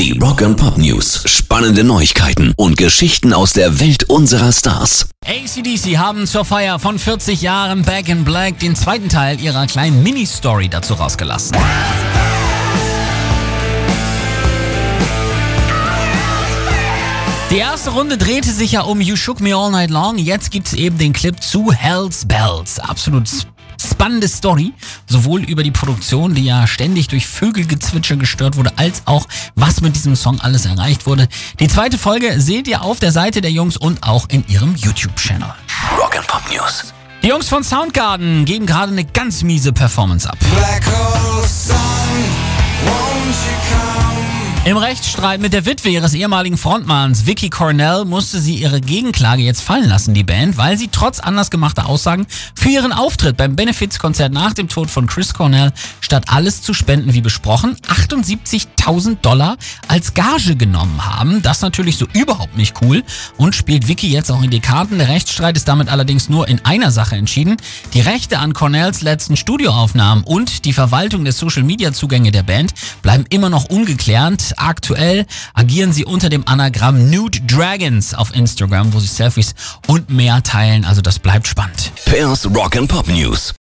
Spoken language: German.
Die Rock and Pop News. Spannende Neuigkeiten und Geschichten aus der Welt unserer Stars. ACDC haben zur Feier von 40 Jahren Back in Black den zweiten Teil ihrer kleinen Mini-Story dazu rausgelassen. Die erste Runde drehte sich ja um You Shook Me All Night Long. Jetzt gibt's eben den Clip zu Hell's Bells. Absolut spannende Story, sowohl über die Produktion, die ja ständig durch Vögelgezwitscher gestört wurde, als auch was mit diesem Song alles erreicht wurde. Die zweite Folge seht ihr auf der Seite der Jungs und auch in ihrem YouTube-Channel. Rock and Pop News. Die Jungs von Soundgarden geben gerade eine ganz miese Performance ab. Black hole come? Im Rechtsstreit mit der Witwe ihres ehemaligen Frontmanns Vicky Cornell musste sie ihre Gegenklage jetzt fallen lassen, die Band, weil sie trotz anders gemachter Aussagen für ihren Auftritt beim Benefizkonzert nach dem Tod von Chris Cornell statt alles zu spenden wie besprochen 78.000 Dollar als Gage genommen haben. Das natürlich so überhaupt nicht cool und spielt Vicky jetzt auch in die Karten. Der Rechtsstreit ist damit allerdings nur in einer Sache entschieden. Die Rechte an Cornells letzten Studioaufnahmen und die Verwaltung der Social-Media-Zugänge der Band bleiben immer noch ungeklärt. Aktuell agieren sie unter dem Anagramm Nude Dragons auf Instagram, wo sie Selfies und mehr teilen. Also das bleibt spannend. Pairs Rock and Pop News.